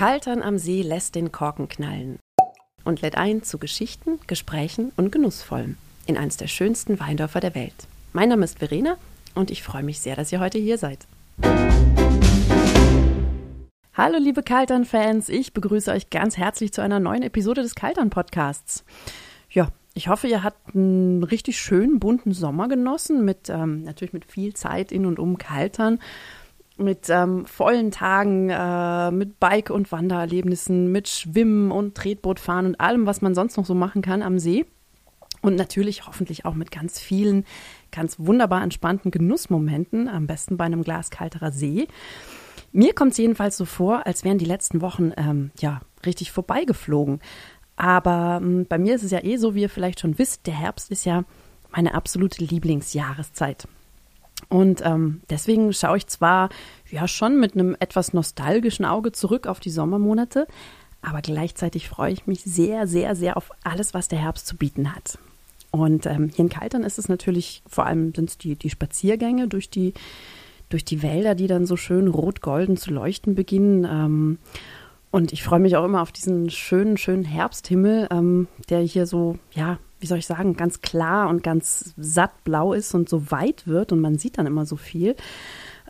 Kaltern am See lässt den Korken knallen und lädt ein zu Geschichten, Gesprächen und Genussvollem in eines der schönsten Weindörfer der Welt. Mein Name ist Verena und ich freue mich sehr, dass ihr heute hier seid. Hallo liebe Kaltern-Fans, ich begrüße euch ganz herzlich zu einer neuen Episode des Kaltern-Podcasts. Ja, ich hoffe, ihr habt einen richtig schönen bunten Sommer genossen, mit ähm, natürlich mit viel Zeit in und um Kaltern mit ähm, vollen Tagen, äh, mit Bike- und Wandererlebnissen, mit Schwimmen und Tretbootfahren und allem, was man sonst noch so machen kann am See. Und natürlich hoffentlich auch mit ganz vielen, ganz wunderbar entspannten Genussmomenten, am besten bei einem Glas kalterer See. Mir kommt es jedenfalls so vor, als wären die letzten Wochen ähm, ja richtig vorbeigeflogen. Aber ähm, bei mir ist es ja eh so, wie ihr vielleicht schon wisst, der Herbst ist ja meine absolute Lieblingsjahreszeit. Und ähm, deswegen schaue ich zwar ja schon mit einem etwas nostalgischen Auge zurück auf die Sommermonate, aber gleichzeitig freue ich mich sehr, sehr, sehr auf alles, was der Herbst zu bieten hat. Und ähm, hier in Kaltern ist es natürlich, vor allem sind es die, die Spaziergänge durch die, durch die Wälder, die dann so schön rot-golden zu leuchten beginnen. Ähm, und ich freue mich auch immer auf diesen schönen, schönen Herbsthimmel, ähm, der hier so, ja, wie soll ich sagen, ganz klar und ganz satt blau ist und so weit wird und man sieht dann immer so viel.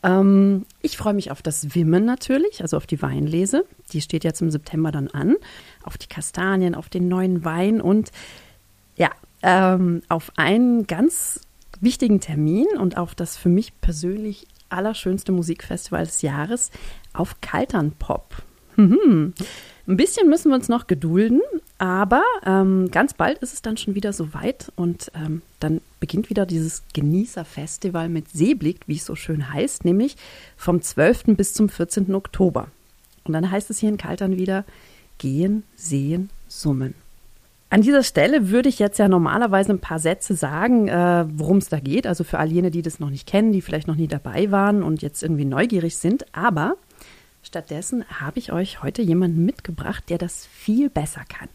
Ähm, ich freue mich auf das Wimmen natürlich, also auf die Weinlese. Die steht jetzt im September dann an. Auf die Kastanien, auf den neuen Wein und ja, ähm, auf einen ganz wichtigen Termin und auf das für mich persönlich allerschönste Musikfestival des Jahres, auf Kaltern Pop. Mhm. Ein bisschen müssen wir uns noch gedulden, aber ähm, ganz bald ist es dann schon wieder so weit und ähm, dann beginnt wieder dieses Genießerfestival mit Seeblick, wie es so schön heißt, nämlich vom 12. bis zum 14. Oktober. Und dann heißt es hier in Kaltern wieder gehen, sehen, summen. An dieser Stelle würde ich jetzt ja normalerweise ein paar Sätze sagen, äh, worum es da geht. Also für all jene, die das noch nicht kennen, die vielleicht noch nie dabei waren und jetzt irgendwie neugierig sind. Aber Stattdessen habe ich euch heute jemanden mitgebracht, der das viel besser kann.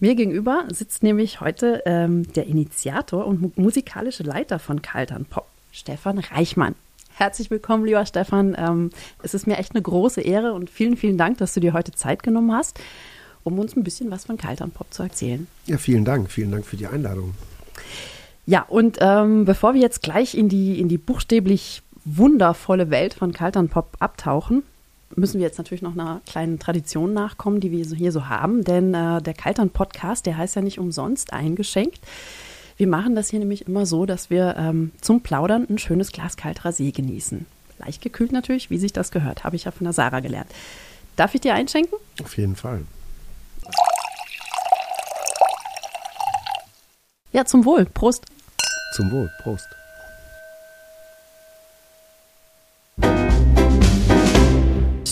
Mir gegenüber sitzt nämlich heute ähm, der Initiator und mu musikalische Leiter von Kaltern Pop, Stefan Reichmann. Herzlich willkommen, lieber Stefan. Ähm, es ist mir echt eine große Ehre und vielen, vielen Dank, dass du dir heute Zeit genommen hast, um uns ein bisschen was von Kaltern Pop zu erzählen. Ja, vielen Dank. Vielen Dank für die Einladung. Ja, und ähm, bevor wir jetzt gleich in die, in die buchstäblich wundervolle Welt von Kaltern Pop abtauchen, müssen wir jetzt natürlich noch einer kleinen Tradition nachkommen, die wir hier so haben. Denn äh, der Kaltern-Podcast, der heißt ja nicht umsonst eingeschenkt. Wir machen das hier nämlich immer so, dass wir ähm, zum Plaudern ein schönes Glas kalter See genießen. Leicht gekühlt natürlich, wie sich das gehört, habe ich ja von der Sarah gelernt. Darf ich dir einschenken? Auf jeden Fall. Ja, zum Wohl. Prost. Zum Wohl. Prost.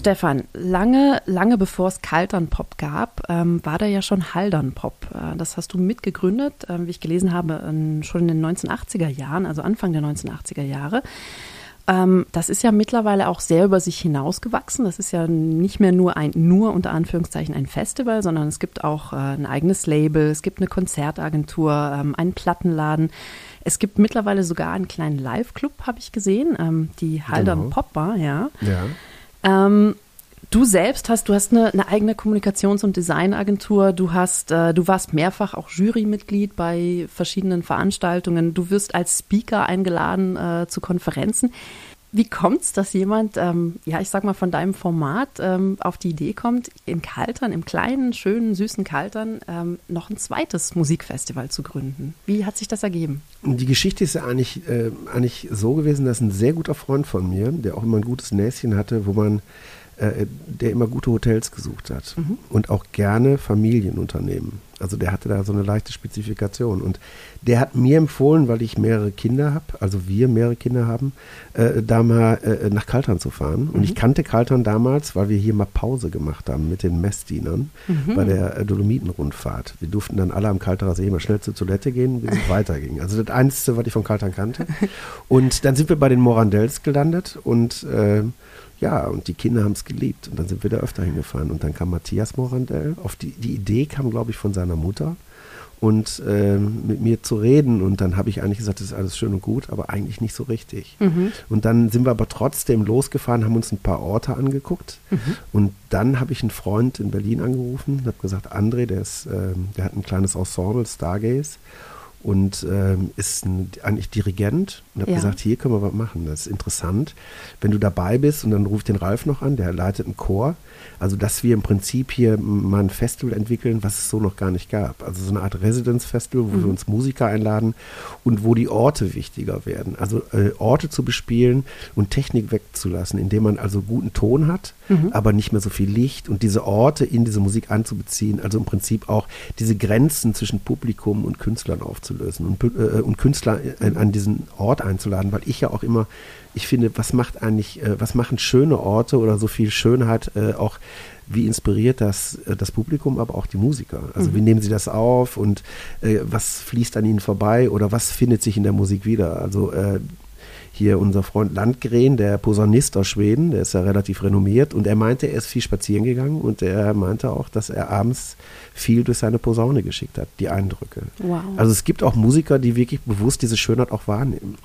Stefan, lange, lange bevor es Kaltern-Pop gab, ähm, war da ja schon Haldern-Pop. Äh, das hast du mitgegründet, äh, wie ich gelesen habe, in, schon in den 1980er Jahren, also Anfang der 1980er Jahre. Ähm, das ist ja mittlerweile auch sehr über sich hinausgewachsen. Das ist ja nicht mehr nur ein, nur unter Anführungszeichen ein Festival, sondern es gibt auch äh, ein eigenes Label, es gibt eine Konzertagentur, ähm, einen Plattenladen. Es gibt mittlerweile sogar einen kleinen Live-Club, habe ich gesehen, ähm, die Haldern genau. Pop Bar, ja. Ja. Ähm, du selbst hast, du hast eine, eine eigene Kommunikations- und Designagentur. Du hast, äh, du warst mehrfach auch Jurymitglied bei verschiedenen Veranstaltungen. Du wirst als Speaker eingeladen äh, zu Konferenzen. Wie kommt es, dass jemand, ähm, ja, ich sag mal, von deinem Format ähm, auf die Idee kommt, in Kaltern, im kleinen, schönen, süßen Kaltern, ähm, noch ein zweites Musikfestival zu gründen? Wie hat sich das ergeben? Die Geschichte ist ja eigentlich, äh, eigentlich so gewesen, dass ein sehr guter Freund von mir, der auch immer ein gutes Näschen hatte, wo man äh, der immer gute Hotels gesucht hat mhm. und auch gerne Familienunternehmen. Also der hatte da so eine leichte Spezifikation. Und der hat mir empfohlen, weil ich mehrere Kinder habe, also wir mehrere Kinder haben, äh, da mal äh, nach Kaltern zu fahren. Und mhm. ich kannte Kaltern damals, weil wir hier mal Pause gemacht haben mit den Messdienern mhm. bei der äh, Dolomitenrundfahrt. Wir durften dann alle am Kalterer See mal schnell zur Toilette gehen, bis es weiterging. Also das Einzige, was ich von Kaltern kannte. Und dann sind wir bei den Morandells gelandet und äh, ja, und die Kinder haben es geliebt. Und dann sind wir da öfter hingefahren. Und dann kam Matthias Morandell. Auf die, die Idee kam, glaube ich, von seiner Mutter. und ähm, mit mir zu reden. Und dann habe ich eigentlich gesagt, das ist alles schön und gut, aber eigentlich nicht so richtig. Mhm. Und dann sind wir aber trotzdem losgefahren, haben uns ein paar Orte angeguckt. Mhm. Und dann habe ich einen Freund in Berlin angerufen und habe gesagt, André, der, ist, ähm, der hat ein kleines Ensemble, Stargaze und ähm, ist ein, eigentlich Dirigent und habe Ja. gesagt, hier können wir was machen, das ist interessant. Wenn du dabei bist und dann ruft den Ralf noch an, der leitet einen Chor, also dass wir im Prinzip hier mal ein Festival entwickeln, was es so noch gar nicht gab. Also so eine Art Residence-Festival, wo wir uns Musiker einladen und wo die Orte wichtiger werden. Also äh, Orte zu bespielen und Technik wegzulassen, indem man also guten Ton hat, aber nicht mehr so viel Licht und diese Orte in diese Musik einzubeziehen. Also im Prinzip auch diese Grenzen zwischen Publikum und Künstlern aufzulösen und, äh, und Künstler äh, an diesen Ort einzuladen, weil ich ja auch immer, ich finde, was macht eigentlich, äh, was machen schöne Orte oder so viel Schönheit äh, auch wie inspiriert das äh, das Publikum, aber auch die Musiker? Also wie nehmen sie das auf und äh, was fließt an ihnen vorbei oder was findet sich in der Musik wieder? Also hier unser Freund Landgren, der Posaunist aus Schweden, der ist ja relativ renommiert und er meinte, er ist viel spazieren gegangen und er meinte auch, dass er abends viel durch seine Posaune geschickt hat, die Eindrücke. Wow. Also es gibt auch Musiker, die wirklich bewusst diese Schönheit auch wahrnehmen.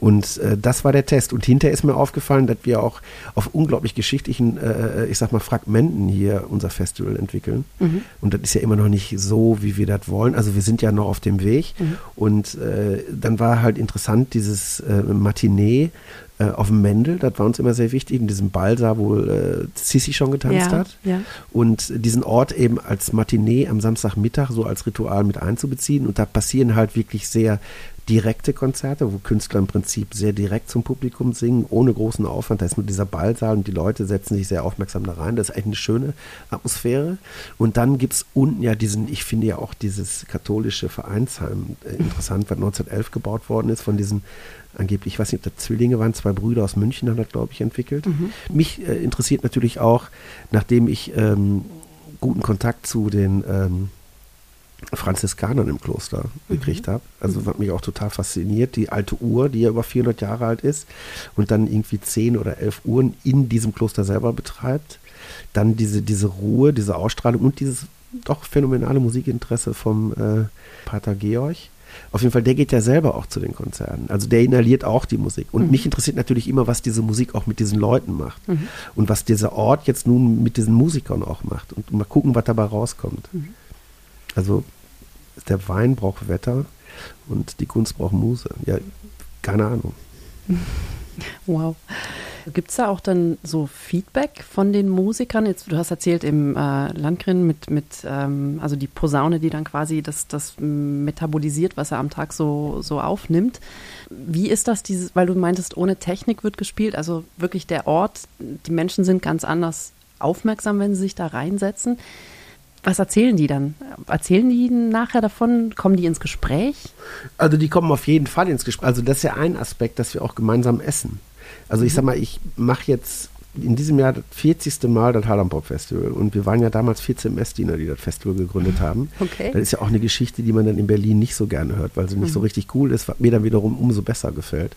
Und äh, das war der Test. Und hinterher ist mir aufgefallen, dass wir auch auf unglaublich geschichtlichen, äh, ich sag mal, Fragmenten hier unser Festival entwickeln. Und das ist ja immer noch nicht so, wie wir das wollen. Also wir sind ja noch auf dem Weg. Und äh, dann war halt interessant, dieses äh, Matinee äh, auf dem Mendel, das war uns immer sehr wichtig, in diesem Ballsaal, wo äh, Sissi schon getanzt Ja, hat. ja. Und diesen Ort eben als Matinee am Samstagmittag so als Ritual mit einzubeziehen. Und da passieren halt wirklich sehr direkte Konzerte, wo Künstler im Prinzip sehr direkt zum Publikum singen, ohne großen Aufwand. Da ist nur dieser Ballsaal und die Leute setzen sich sehr aufmerksam da rein. Das ist eigentlich eine schöne Atmosphäre. Und dann gibt es unten ja diesen, ich finde ja auch dieses katholische Vereinsheim äh, interessant, was 1911 gebaut worden ist von diesen angeblich, ich weiß nicht, ob das Zwillinge waren, zwei Brüder aus München haben das, glaube ich, entwickelt. Mich äh, interessiert natürlich auch, nachdem ich ähm, guten Kontakt zu den ähm, Franziskanern im Kloster gekriegt habe. Also was mich auch total fasziniert, die alte Uhr, die ja über 400 Jahre alt ist und dann irgendwie 10 oder 11 Uhren in diesem Kloster selber betreibt. Dann diese, diese Ruhe, diese Ausstrahlung und dieses doch phänomenale Musikinteresse vom äh, Pater Georg. Auf jeden Fall, der geht ja selber auch zu den Konzerten. Also der inhaliert auch die Musik. Und mich interessiert natürlich immer, was diese Musik auch mit diesen Leuten macht. Und was dieser Ort jetzt nun mit diesen Musikern auch macht. Und mal gucken, was dabei rauskommt. Also der Wein braucht Wetter und die Kunst braucht Muse. Ja, keine Ahnung. Wow. Gibt es da auch dann so Feedback von den Musikern? Jetzt, du hast erzählt im äh, Landgren mit, mit ähm, also die Posaune, die dann quasi das, das metabolisiert, was er am Tag so, so aufnimmt. Wie ist das, dieses, weil du meintest, ohne Technik wird gespielt, also wirklich der Ort, die Menschen sind ganz anders aufmerksam, wenn sie sich da reinsetzen. Was erzählen die dann? Erzählen die nachher davon? Kommen die ins Gespräch? Also die kommen auf jeden Fall ins Gespräch. Also das ist ja ein Aspekt, dass wir auch gemeinsam essen. Also ich sag mal, ich mache jetzt in diesem Jahr das 40. Mal das Harlem Pop Festival und wir waren ja damals 14 Messdiener, die das Festival gegründet haben. Okay. Das ist ja auch eine Geschichte, die man dann in Berlin nicht so gerne hört, weil sie nicht so richtig cool ist, was mir dann wiederum umso besser gefällt.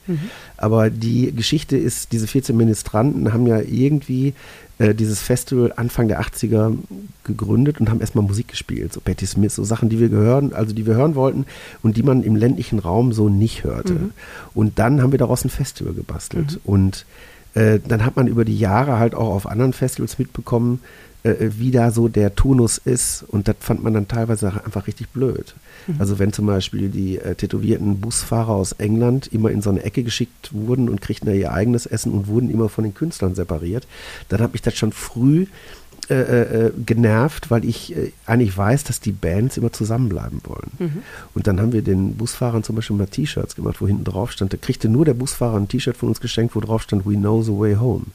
Aber die Geschichte ist, diese 14 Ministranten haben ja irgendwie äh, dieses Festival Anfang der 80er gegründet und haben erstmal Musik gespielt, so Patti Smith, so Sachen, die wir gehören, also die wir hören wollten und die man im ländlichen Raum so nicht hörte. Und dann haben wir daraus ein Festival gebastelt und äh, dann hat man über die Jahre halt auch auf anderen Festivals mitbekommen, äh, wie da so der Turnus ist. Und das fand man dann teilweise einfach richtig blöd. Also wenn zum Beispiel die äh, tätowierten Busfahrer aus England immer in so eine Ecke geschickt wurden und kriegten da ihr eigenes Essen und wurden immer von den Künstlern separiert, dann hat mich das schon früh äh, äh, genervt, weil ich äh, eigentlich weiß, dass die Bands immer zusammenbleiben wollen. Und dann haben wir den Busfahrern zum Beispiel mal T-Shirts gemacht, wo hinten drauf stand, da kriegte nur der Busfahrer ein T-Shirt von uns geschenkt, wo drauf stand, we know the way home.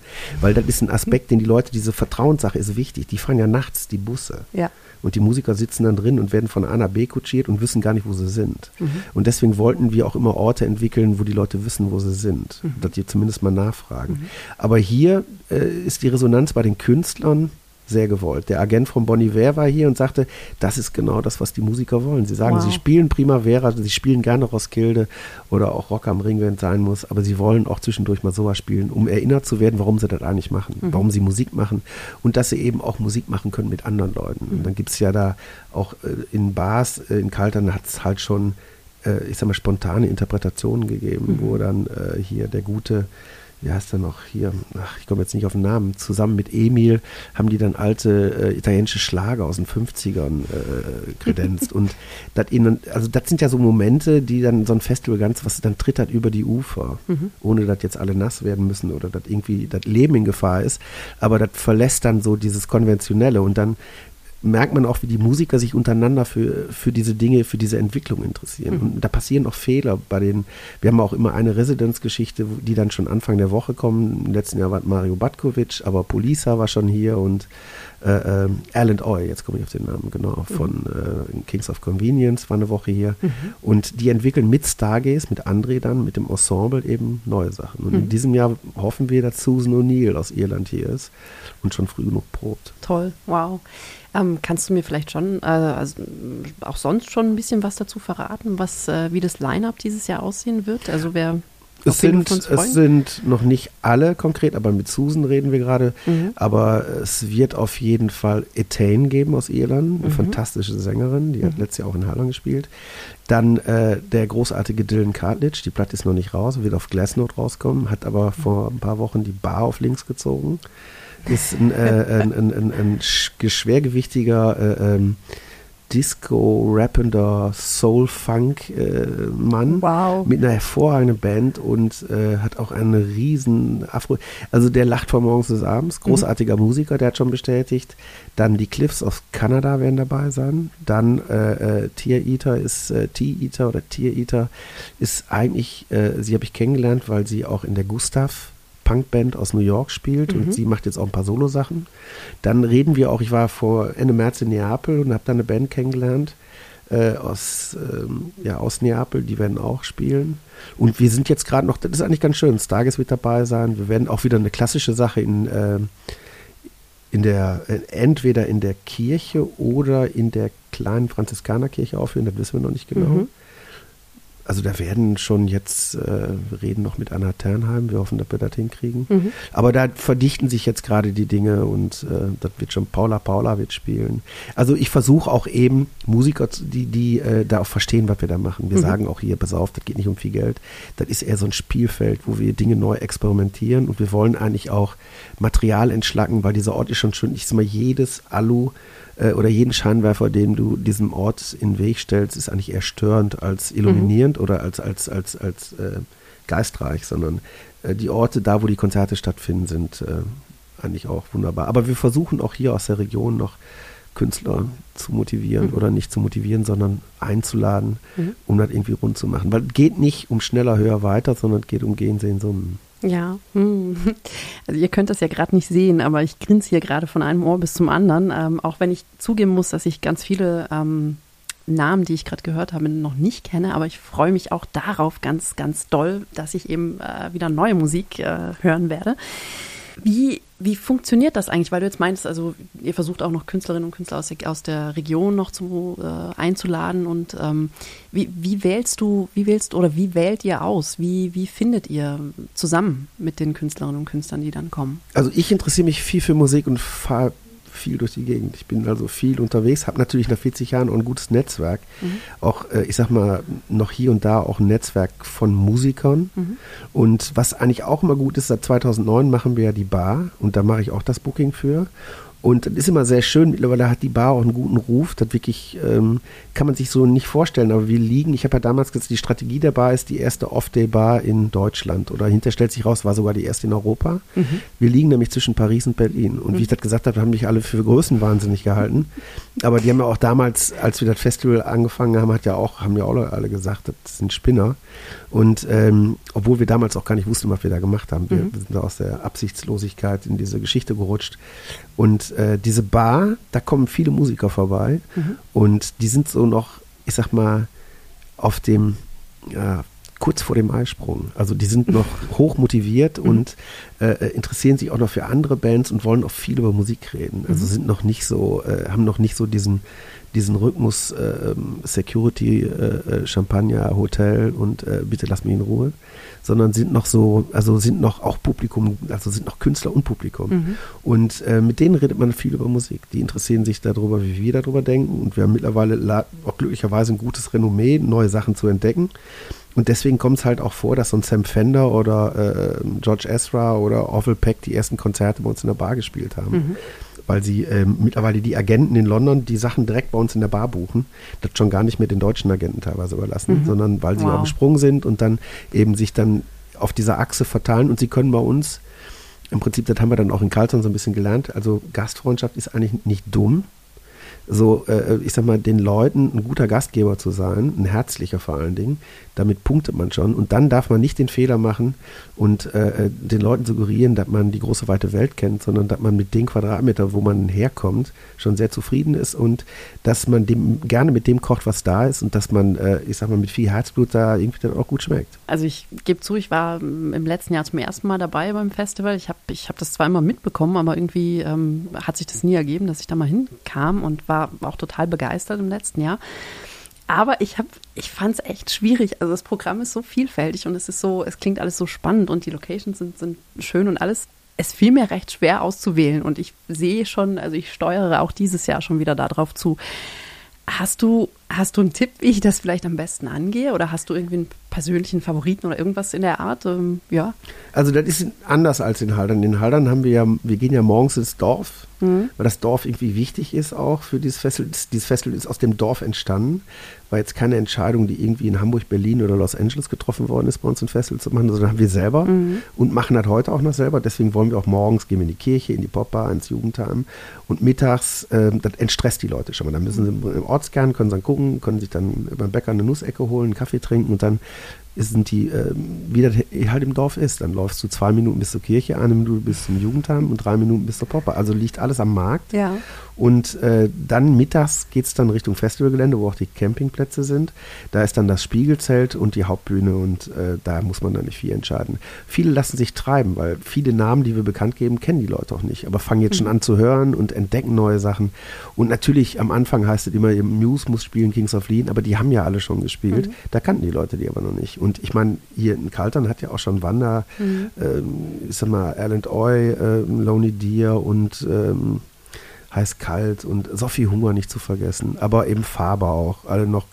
Weil das ist ein Aspekt, den die Leute, diese Vertrauenssache ist wichtig. Die fahren ja nachts die Busse. Ja. Und die Musiker sitzen dann drin und werden von A nach B kutschiert und wissen gar nicht, wo sie sind. Und deswegen wollten wir auch immer Orte entwickeln, wo die Leute wissen, wo sie sind. Dass die zumindest mal nachfragen. Aber hier äh, ist die Resonanz bei den Künstlern sehr gewollt. Der Agent von Bon Iver war hier und sagte, das ist genau das, was die Musiker wollen. Sie sagen, wow. sie spielen Primavera, sie spielen gerne Roskilde oder auch Rock am Ring, wenn es sein muss, aber sie wollen auch zwischendurch mal sowas spielen, um erinnert zu werden, warum sie das eigentlich machen, mhm. warum sie Musik machen und dass sie eben auch Musik machen können mit anderen Leuten. Mhm. Und dann gibt es ja da auch äh, in Bars, äh, in Kaltern hat es halt schon, äh, ich sag mal, spontane Interpretationen gegeben, mhm. wo dann hier der gute wie heißt er noch hier, ach, ich komme jetzt nicht auf den Namen, zusammen mit Emil haben die dann alte äh, italienische Schlager aus den 50ern äh, kredenzt. und das ihnen, also das sind ja so Momente, die dann so ein Festival ganz, was dann tritt halt über die Ufer, mhm. ohne dass jetzt alle nass werden müssen oder dass irgendwie das Leben in Gefahr ist. Aber das verlässt dann so dieses Konventionelle und dann merkt man auch, wie die Musiker sich untereinander für, für diese Dinge, für diese Entwicklung interessieren. Mhm. Und da passieren auch Fehler bei den, wir haben auch immer eine Residenzgeschichte, die dann schon Anfang der Woche kommen. Im letzten Jahr war Mario Batkovic, aber Polisa war schon hier und äh, äh, Alan Oy, jetzt komme ich auf den Namen, genau, mhm. von äh, Kings of Convenience war eine Woche hier. Mhm. Und die entwickeln mit Stargaze, mit André dann, mit dem Ensemble eben neue Sachen. Und in mhm. diesem Jahr hoffen wir, dass Susan O'Neill aus Irland hier ist und schon früh genug probt. Toll, wow. Ähm, kannst du mir vielleicht schon, äh, also auch sonst schon ein bisschen was dazu verraten, was, äh, wie das Line-Up dieses Jahr aussehen wird? Also wer es sind, es sind noch nicht alle konkret, aber mit Susan reden wir gerade. Mhm. Aber es wird auf jeden Fall Etain geben aus Irland, eine mhm. fantastische Sängerin, die mhm. hat letztes Jahr auch in Harlem gespielt. Dann äh, der großartige Dylan Cartledge, die Platte ist noch nicht raus, wird auf Glassnote rauskommen, hat aber vor ein paar Wochen die Bar auf links gezogen ist ein, äh, ein, ein, ein, ein schwergewichtiger äh, ähm, Disco-rappender Soul-Funk-Mann äh, wow. mit einer hervorragenden Band und äh, hat auch einen riesen Afro. Also der lacht von morgens bis abends. Mhm. Großartiger mhm. Musiker, der hat schon bestätigt. Dann die Cliffs aus Kanada werden dabei sein. Dann äh, äh, Tier Eater ist äh, Tea-Eater oder Tier Eater ist eigentlich, äh, sie habe ich kennengelernt, weil sie auch in der Gustav Punkband aus New York spielt mhm. und sie macht jetzt auch ein paar Solo-Sachen. Dann reden wir auch, ich war vor Ende März in Neapel und habe da eine Band kennengelernt äh, aus, ähm, ja, aus Neapel, die werden auch spielen. Und wir sind jetzt gerade noch, das ist eigentlich ganz schön, Stargis wird dabei sein. Wir werden auch wieder eine klassische Sache in, äh, in der, äh, entweder in der Kirche oder in der kleinen Franziskanerkirche aufführen, das wissen wir noch nicht genau. Mhm. Also da werden schon jetzt, äh, wir reden noch mit Anna Ternheim, wir hoffen, dass wir das hinkriegen. Mhm. Aber da verdichten sich jetzt gerade die Dinge und äh, das wird schon, Paula Paula wird spielen. Also ich versuche auch eben Musiker, die, die äh, da auch verstehen, was wir da machen. Wir mhm. sagen auch hier, pass auf, das geht nicht um viel Geld. Das ist eher so ein Spielfeld, wo wir Dinge neu experimentieren und wir wollen eigentlich auch Material entschlacken, weil dieser Ort ist schon schön, ich sag mal, jedes Alu äh, oder jeden Scheinwerfer, den du diesem Ort in den Weg stellst, ist eigentlich eher störend als illuminierend mhm. oder als, als, als, als äh, geistreich, sondern äh, die Orte, da wo die Konzerte stattfinden, sind äh, eigentlich auch wunderbar. Aber wir versuchen auch hier aus der Region noch Künstler zu motivieren mhm. oder nicht zu motivieren, sondern einzuladen, mhm. um das irgendwie rund zu machen. Weil es geht nicht um schneller, höher, weiter, sondern es geht um Gehen, Sehen, Summen. Ja, hm. also ihr könnt das ja gerade nicht sehen, aber ich grinse hier gerade von einem Ohr bis zum anderen, ähm, auch wenn ich zugeben muss, dass ich ganz viele ähm, Namen, die ich gerade gehört habe, noch nicht kenne, aber ich freue mich auch darauf ganz, ganz doll, dass ich eben äh, wieder neue Musik äh, hören werde. Wie, wie funktioniert das eigentlich? Weil du jetzt meinst, also ihr versucht auch noch Künstlerinnen und Künstler aus der, aus der Region noch zu, äh, einzuladen und ähm, wie, wie wählst du, wie wählst oder wie wählt ihr aus? Wie, wie findet ihr zusammen mit den Künstlerinnen und Künstlern, die dann kommen? Also ich interessiere mich viel für Musik und fahre viel durch die Gegend. Ich bin also viel unterwegs, habe natürlich nach 40 Jahren auch ein gutes Netzwerk. Mhm. Auch, äh, ich sag mal, noch hier und da auch ein Netzwerk von Musikern. Mhm. Und was eigentlich auch immer gut ist, seit 2009 machen wir ja die Bar und da mache ich auch das Booking für. Und das ist immer sehr schön. Mittlerweile hat die Bar auch einen guten Ruf. Das wirklich ähm, kann man sich so nicht vorstellen. Aber wir liegen, ich habe ja damals gesagt, die Strategie der Bar ist die erste Off-Day-Bar in Deutschland. Oder hinter stellt sich raus, war sogar die erste in Europa. Mhm. Wir liegen nämlich zwischen Paris und Berlin. Und mhm. wie ich das gesagt habe, haben mich alle für Größenwahnsinnig gehalten. Aber die haben ja auch damals, als wir das Festival angefangen haben, hat ja auch, haben ja auch alle gesagt, das sind Spinner. Und ähm, obwohl wir damals auch gar nicht wussten, was wir da gemacht haben, wir, mhm. sind da aus der Absichtslosigkeit in diese Geschichte gerutscht. Und äh, diese Bar, da kommen viele Musiker vorbei mhm. und die sind so noch, ich sag mal, auf dem ja, kurz vor dem Eisprung. Also die sind noch hoch motiviert mhm. und äh, interessieren sich auch noch für andere Bands und wollen auch viel über Musik reden. Also mhm. sind noch nicht so, äh, haben noch nicht so diesen diesen Rhythmus äh, Security, äh, Champagner, Hotel und äh, bitte lass mich in Ruhe, sondern sind noch so, also sind noch auch Publikum, also sind noch Künstler und Publikum. Mhm. Und äh, mit denen redet man viel über Musik. Die interessieren sich darüber, wie wir darüber denken. Und wir haben mittlerweile auch glücklicherweise ein gutes Renommee, neue Sachen zu entdecken. Und deswegen kommt es halt auch vor, dass so ein Sam Fender oder äh, George Ezra oder Orville Peck die ersten Konzerte bei uns in der Bar gespielt haben. Mhm weil sie ähm, mittlerweile die Agenten in London die Sachen direkt bei uns in der Bar buchen, das schon gar nicht mehr den deutschen Agenten teilweise überlassen, mhm. sondern weil sie wow. am Sprung sind und dann eben sich dann auf dieser Achse verteilen und sie können bei uns im Prinzip, das haben wir dann auch in Carlton so ein bisschen gelernt, also Gastfreundschaft ist eigentlich nicht dumm, so, äh, ich sag mal, den Leuten ein guter Gastgeber zu sein, ein herzlicher vor allen Dingen, damit punktet man schon. Und dann darf man nicht den Fehler machen und äh, äh, den Leuten suggerieren, dass man die große weite Welt kennt, sondern dass man mit den Quadratmetern, wo man herkommt, schon sehr zufrieden ist und dass man dem gerne mit dem kocht, was da ist und dass man, äh, ich sag mal, mit viel Herzblut da irgendwie dann auch gut schmeckt. Also ich gebe zu, ich war im letzten Jahr zum ersten Mal dabei beim Festival. Ich habe ich hab das zwar immer mitbekommen, aber irgendwie ähm, hat sich das nie ergeben, dass ich da mal hinkam und war auch total begeistert im letzten Jahr. Aber ich habe, ich fand es echt schwierig. Also das Programm ist so vielfältig und es ist so, es klingt alles so spannend und die Locations sind, sind schön und alles. Es fiel mir recht schwer auszuwählen und ich sehe schon, also ich steuere auch dieses Jahr schon wieder darauf zu. Hast du, hast du einen Tipp, wie ich das vielleicht am besten angehe? Oder hast du irgendwie einen persönlichen Favoriten oder irgendwas in der Art? Ähm, ja. Also das ist anders als in Haldern. In Haldern haben wir ja, wir gehen ja morgens ins Dorf, mhm. weil das Dorf irgendwie wichtig ist auch für dieses Festival. Dieses Festival ist aus dem Dorf entstanden. War jetzt keine Entscheidung, die irgendwie in Hamburg, Berlin oder Los Angeles getroffen worden ist, bei uns ein Festival zu machen, sondern haben wir selber mhm. und machen das heute auch noch selber. Deswegen wollen wir auch morgens gehen wir in die Kirche, in die Popbar, ins Jugendheim und mittags, äh, das entstresst die Leute schon mal. Dann müssen sie im Ortskern, können sie dann gucken, können sich dann beim Bäcker eine Nussecke holen, einen Kaffee trinken und dann sind die, äh, wie das halt im Dorf ist. Dann läufst du zwei Minuten bis zur Kirche, eine Minute bis zum Jugendheim und drei Minuten bis zur Popper. Also liegt alles am Markt. Ja. Und äh, dann mittags geht es dann Richtung Festivalgelände, wo auch die Campingplätze sind. Da ist dann das Spiegelzelt und die Hauptbühne und äh, da muss man dann nicht viel entscheiden. Viele lassen sich treiben, weil viele Namen, die wir bekannt geben, kennen die Leute auch nicht, aber fangen jetzt mhm. schon an zu hören und entdecken neue Sachen. Und natürlich am Anfang heißt es immer, Muse muss spielen, Kings of Lean, aber die haben ja alle schon gespielt. Mhm. Da kannten die Leute die aber noch nicht. Und ich meine, hier in Kaltern hat ja auch schon Wanda, mhm. ähm, ich sag mal, Alan Oy, äh, Lonely Deer und ähm, heiß kalt und Sophie Hunger nicht zu vergessen, aber eben Faber auch, alle noch,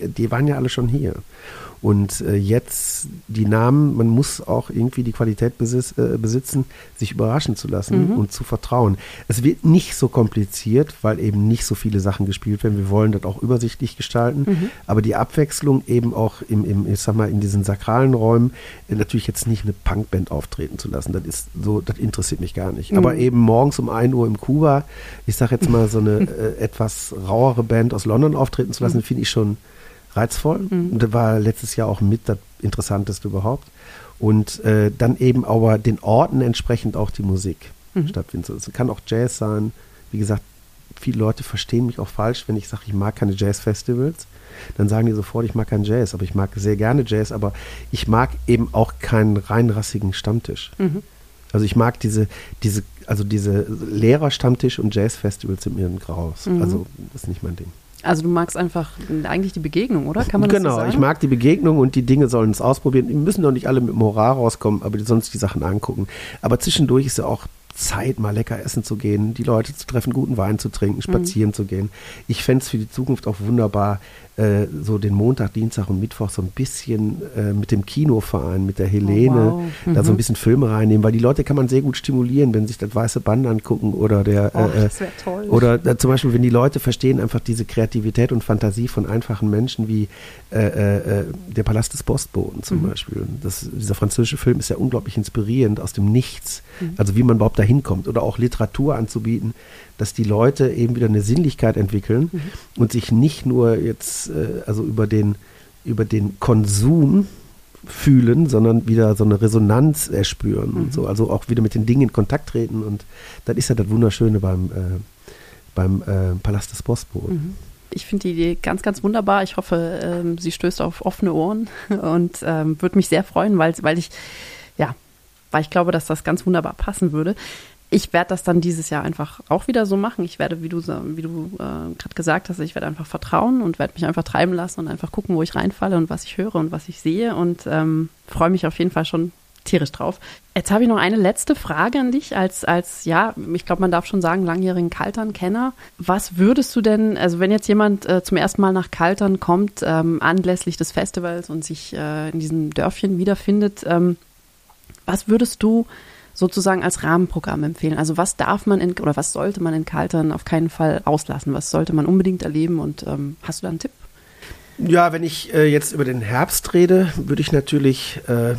die waren ja alle schon hier. Und äh, jetzt die Namen, man muss auch irgendwie die Qualität besitz, äh, besitzen, sich überraschen zu lassen mhm. und zu vertrauen. Es wird nicht so kompliziert, weil eben nicht so viele Sachen gespielt werden. Wir wollen das auch übersichtlich gestalten, mhm. aber die Abwechslung eben auch im, im, ich sag mal, in diesen sakralen Räumen äh, natürlich jetzt nicht eine Punkband auftreten zu lassen. Das ist so, das interessiert mich gar nicht. Mhm. Aber eben morgens um 1 Uhr im Kuba, ich sag jetzt mal so eine äh, etwas rauere Band aus London auftreten zu lassen, mhm. finde ich schon reizvoll. Mhm. Und das war letztes Jahr auch mit das Interessanteste überhaupt. Und äh, dann eben aber den Orten entsprechend auch die Musik mhm. stattfindet. Es kann auch Jazz sein. Wie gesagt, viele Leute verstehen mich auch falsch, wenn ich sage, ich mag keine Jazz-Festivals. Dann sagen die sofort, ich mag keinen Jazz, aber ich mag sehr gerne Jazz, aber ich mag eben auch keinen reinrassigen Stammtisch. Mhm. Also ich mag diese, diese, also diese Lehrerstammtisch und Jazz-Festivals sind mir ein Graus. Mhm. Also das ist nicht mein Ding. Also du magst einfach eigentlich die Begegnung, oder? Kann man genau, das so sagen? ich mag die Begegnung und die Dinge sollen es ausprobieren. Die müssen doch nicht alle mit Moral rauskommen, aber die sonst die Sachen angucken. Aber zwischendurch ist ja auch Zeit, mal lecker essen zu gehen, die Leute zu treffen, guten Wein zu trinken, spazieren mhm. zu gehen. Ich fände es für die Zukunft auch wunderbar, äh, so den Montag, Dienstag und Mittwoch so ein bisschen äh, mit dem Kinoverein, mit der Helene, oh, wow. mhm. da so ein bisschen Filme reinnehmen, weil die Leute kann man sehr gut stimulieren, wenn sie sich das weiße Band angucken oder der oh, äh, das toll. oder äh, zum Beispiel, wenn die Leute verstehen einfach diese Kreativität und Fantasie von einfachen Menschen wie äh, äh, der Palast des Postboten zum mhm. Beispiel. Das, dieser französische Film ist ja unglaublich inspirierend aus dem Nichts, mhm. also wie man überhaupt dahin kommt oder auch Literatur anzubieten, dass die Leute eben wieder eine Sinnlichkeit entwickeln mhm. und sich nicht nur jetzt äh, also über den, über den Konsum fühlen, sondern wieder so eine Resonanz erspüren mhm. und so, also auch wieder mit den Dingen in Kontakt treten und das ist ja das Wunderschöne beim, äh, beim äh, Palast des Postboten. Mhm ich finde die Idee ganz, ganz wunderbar. Ich hoffe, ähm, sie stößt auf offene Ohren und ähm, würde mich sehr freuen, weil, weil ich, ja, weil ich glaube, dass das ganz wunderbar passen würde. Ich werde das dann dieses Jahr einfach auch wieder so machen. Ich werde, wie du, wie du äh, gerade gesagt hast, ich werde einfach vertrauen und werde mich einfach treiben lassen und einfach gucken, wo ich reinfalle und was ich höre und was ich sehe und ähm, freue mich auf jeden Fall schon tierisch drauf. Jetzt habe ich noch eine letzte Frage an dich als, als ja, ich glaube, man darf schon sagen, langjährigen Kaltern-Kenner. Was würdest du denn, also wenn jetzt jemand äh, zum ersten Mal nach Kaltern kommt, ähm, anlässlich des Festivals und sich äh, in diesem Dörfchen wiederfindet, ähm, was würdest du sozusagen als Rahmenprogramm empfehlen? Also was darf man in, oder was sollte man in Kaltern auf keinen Fall auslassen? Was sollte man unbedingt erleben? Und ähm, hast du da einen Tipp? Ja, wenn ich äh, jetzt über den Herbst rede, würde ich natürlich äh,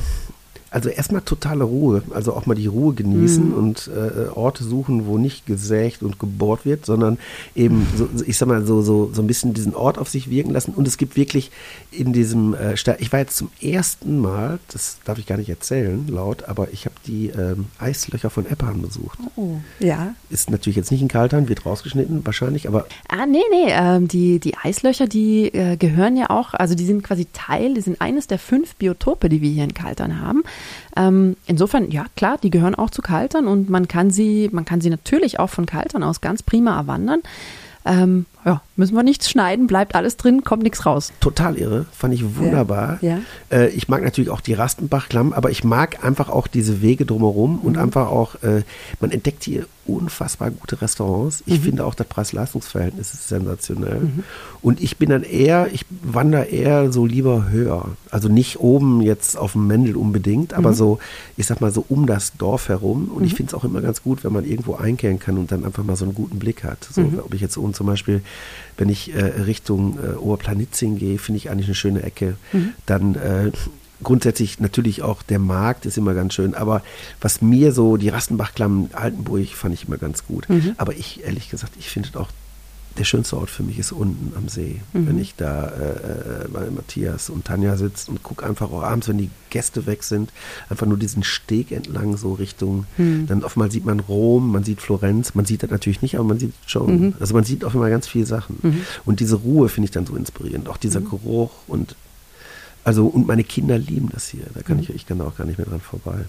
also erstmal totale Ruhe, also auch mal die Ruhe genießen mhm. und äh, Orte suchen, wo nicht gesägt und gebohrt wird, sondern eben, so, ich sag mal, so, so, so ein bisschen diesen Ort auf sich wirken lassen. Und es gibt wirklich in diesem, äh, ich war jetzt zum ersten Mal, das darf ich gar nicht erzählen laut, aber ich habe die ähm, Eislöcher von Eppan besucht. Oh, ja. Ist natürlich jetzt nicht in Kaltern, wird rausgeschnitten wahrscheinlich, aber. Ah, nee, nee, ähm, die, die Eislöcher, die äh, gehören ja auch, also die sind quasi Teil, die sind eines der fünf Biotope, die wir hier in Kaltern haben. Ähm, insofern, ja klar, die gehören auch zu Kaltern und man kann sie, man kann sie natürlich auch von Kaltern aus ganz prima erwandern. Ähm, ja, müssen wir nichts schneiden, bleibt alles drin, kommt nichts raus. Total irre, fand ich wunderbar. Ja, ja. Äh, ich mag natürlich auch die Rastenbach-Klamm, aber ich mag einfach auch diese Wege drumherum mhm. und einfach auch, äh, man entdeckt hier unfassbar gute Restaurants. Ich mhm. finde auch das Preis-Leistungs-Verhältnis ist sensationell. Mhm. Und ich bin dann eher, ich wandere eher so lieber höher. Also nicht oben jetzt auf dem Mendel unbedingt, aber mhm. so, ich sag mal so um das Dorf herum. Und ich mhm. finde es auch immer ganz gut, wenn man irgendwo einkehren kann und dann einfach mal so einen guten Blick hat. So, mhm. ob ich jetzt oben zum Beispiel wenn ich äh, Richtung äh, Oberplanitzing gehe, finde ich eigentlich eine schöne Ecke. Mhm. Dann äh, grundsätzlich natürlich auch der Markt ist immer ganz schön, aber was mir so, die Rastenbachklamm Altenburg fand ich immer ganz gut. Mhm. Aber ich, ehrlich gesagt, ich finde auch der schönste Ort für mich ist unten am See. Mhm. Wenn ich da äh, äh, bei Matthias und Tanja sitze und gucke einfach auch abends, wenn die Gäste weg sind, einfach nur diesen Steg entlang so Richtung, mhm. dann oftmals sieht man Rom, man sieht Florenz, man sieht das natürlich nicht, aber man sieht schon. Mhm. Also man sieht auf einmal ganz viele Sachen. Mhm. Und diese Ruhe finde ich dann so inspirierend. Auch dieser mhm. Geruch und also und meine Kinder lieben das hier. Da kann mhm. ich, ich kann auch gar nicht mehr dran vorbei.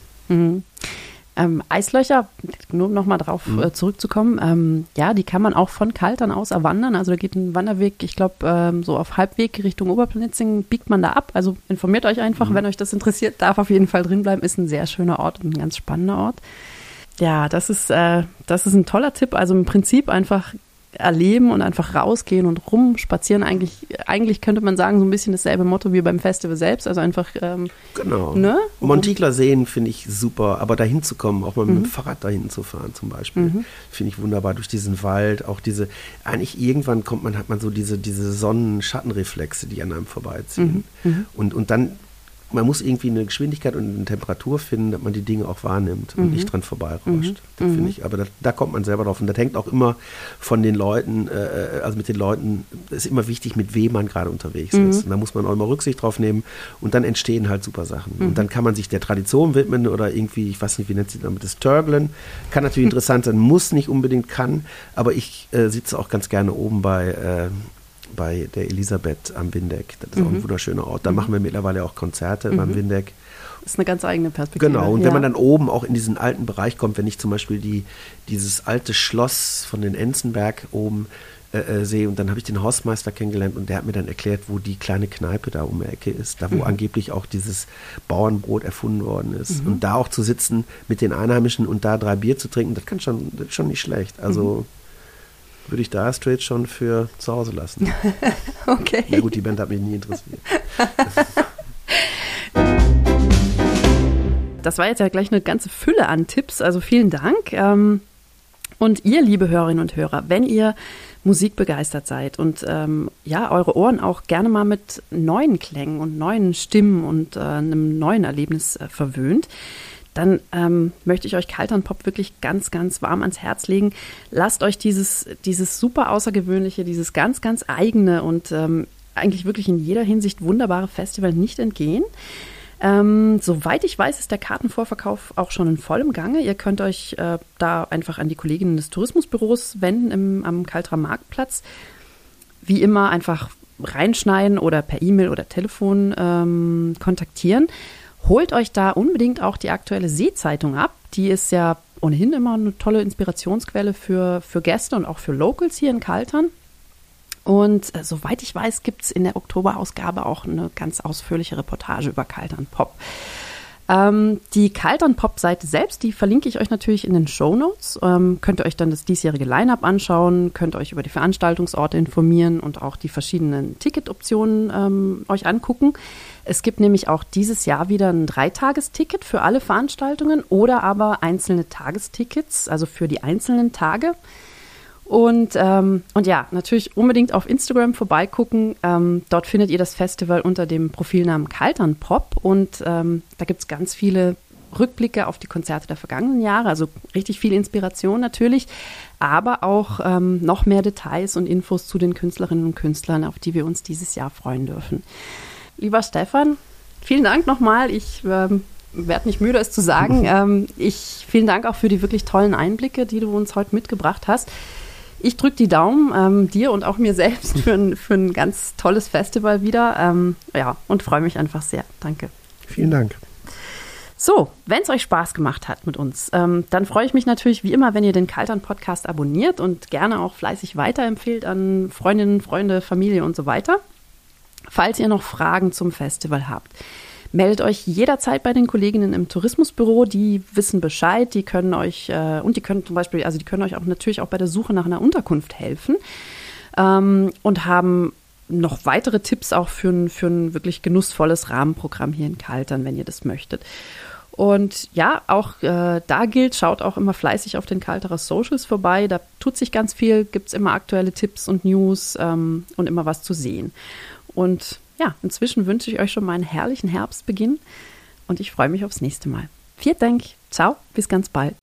Ähm, Eislöcher, nur um nochmal drauf mhm. äh, zurückzukommen, ähm, ja, die kann man auch von Kaltern aus erwandern. Also da geht ein Wanderweg, ich glaube, ähm, so auf Halbweg Richtung Oberplanitzing biegt man da ab. Also informiert euch einfach, mhm. wenn euch das interessiert, darf auf jeden Fall drin bleiben. Ist ein sehr schöner Ort und ein ganz spannender Ort. Ja, das ist, äh, das ist ein toller Tipp. Also im Prinzip einfach erleben und einfach rausgehen und rumspazieren. Eigentlich, eigentlich könnte man sagen, so ein bisschen dasselbe Motto wie beim Festival selbst. Also einfach. Ähm, genau. Ne? Montigler Seen finde ich super, aber dahin zu kommen, auch mal mit dem mhm. Fahrrad dahin zu fahren zum Beispiel, mhm. finde ich wunderbar. Durch diesen Wald, auch diese, eigentlich irgendwann kommt man, hat man so diese, diese Sonnen-Schattenreflexe, die an einem vorbeiziehen. Mhm. mhm. Und, und dann man muss irgendwie eine Geschwindigkeit und eine Temperatur finden, dass man die Dinge auch wahrnimmt und mhm. nicht dran vorbeirauscht. Mhm. Das finde mhm. ich. Aber da, da, kommt man selber drauf. Und das hängt auch immer von den Leuten, äh, also mit den Leuten, ist immer wichtig, mit wem man gerade unterwegs mhm. ist. Und da muss man auch immer Rücksicht drauf nehmen. Und dann entstehen halt super Sachen. Und dann kann man sich der Tradition widmen oder irgendwie, ich weiß nicht, wie nennt sich damit, das Törgeln. Kann natürlich interessant sein, muss nicht unbedingt kann. Aber ich äh, sitze auch ganz gerne oben bei äh, bei der Elisabeth am Windeck. Das ist mhm. auch ein mhm. wunderschöner Ort. Da mhm. machen wir mittlerweile auch Konzerte mhm. beim Windeck. Das ist eine ganz eigene Perspektive. Genau, und ja. wenn man dann oben auch in diesen alten Bereich kommt, wenn ich zum Beispiel die, dieses alte Schloss von den Enzenberg oben äh, äh sehe und dann habe ich den Hausmeister kennengelernt und der hat mir dann erklärt, wo die kleine Kneipe da um die Ecke ist, da wo mhm. angeblich auch dieses Bauernbrot erfunden worden ist. Mhm. Und da auch zu sitzen mit den Einheimischen und da drei Bier zu trinken, das kann schon, das ist schon nicht schlecht. Also würde ich da straight schon für zu Hause lassen. okay. Na gut, die Band hat mich nie interessiert. das war jetzt ja gleich eine ganze Fülle an Tipps, also vielen Dank. Ähm, und ihr, liebe Hörerinnen und Hörer, wenn ihr Musik begeistert seid und ähm, ja, eure Ohren auch gerne mal mit neuen Klängen und neuen Stimmen und äh, einem neuen Erlebnis äh, verwöhnt, dann ähm, möchte ich euch Kaltern Pop wirklich ganz, ganz warm ans Herz legen. Lasst euch dieses, dieses super außergewöhnliche, dieses ganz, ganz eigene und ähm, eigentlich wirklich in jeder Hinsicht wunderbare Festival nicht entgehen. Ähm, soweit ich weiß, ist der Kartenvorverkauf auch schon in vollem Gange. Ihr könnt euch äh, da einfach an die Kolleginnen des Tourismusbüros wenden im, am Kaltrer Marktplatz. wie immer einfach reinschneiden oder per E-Mail oder Telefon ähm, kontaktieren. Holt euch da unbedingt auch die aktuelle Seezeitung ab. Die ist ja ohnehin immer eine tolle Inspirationsquelle für, für Gäste und auch für Locals hier in Kaltern. Und äh, soweit ich weiß, gibt es in der Oktoberausgabe auch eine ganz ausführliche Reportage über Kaltern Pop. Ähm, die Kaltern Pop-Seite selbst, die verlinke ich euch natürlich in den Show Notes. Ähm, könnt ihr euch dann das diesjährige Line-Up anschauen, könnt euch über die Veranstaltungsorte informieren und auch die verschiedenen Ticketoptionen ähm, euch angucken. Es gibt nämlich auch dieses Jahr wieder ein Dreitagesticket für alle Veranstaltungen oder aber einzelne Tagestickets, also für die einzelnen Tage. Und, ähm, und ja, natürlich unbedingt auf Instagram vorbeigucken. Ähm, dort findet ihr das Festival unter dem Profilnamen Kaltern Pop. Und ähm, da gibt es ganz viele Rückblicke auf die Konzerte der vergangenen Jahre. Also richtig viel Inspiration natürlich, aber auch ähm, noch mehr Details und Infos zu den Künstlerinnen und Künstlern, auf die wir uns dieses Jahr freuen dürfen. Lieber Stefan, vielen Dank nochmal. Ich ähm, werde nicht müde, es zu sagen. Ähm, ich vielen Dank auch für die wirklich tollen Einblicke, die du uns heute mitgebracht hast. Ich drücke die Daumen ähm, dir und auch mir selbst für ein, für ein ganz tolles Festival wieder. Ähm, ja, und freue mich einfach sehr. Danke. Vielen Dank. So, wenn es euch Spaß gemacht hat mit uns, ähm, dann freue ich mich natürlich wie immer, wenn ihr den Kaltern Podcast abonniert und gerne auch fleißig weiterempfehlt an Freundinnen, Freunde, Familie und so weiter. Falls ihr noch Fragen zum Festival habt, Meldet euch jederzeit bei den Kolleginnen im Tourismusbüro, die wissen Bescheid, die können euch äh, und die können zum Beispiel, also die können euch auch natürlich auch bei der Suche nach einer Unterkunft helfen ähm, und haben noch weitere Tipps auch für ein, für ein wirklich genussvolles Rahmenprogramm hier in Kaltern, wenn ihr das möchtet. Und ja, auch äh, da gilt, schaut auch immer fleißig auf den Kalterer Socials vorbei. Da tut sich ganz viel, gibt es immer aktuelle Tipps und News ähm, und immer was zu sehen. Und ja, inzwischen wünsche ich euch schon mal einen herrlichen Herbstbeginn und ich freue mich aufs nächste Mal. Vielen Dank, ciao, bis ganz bald.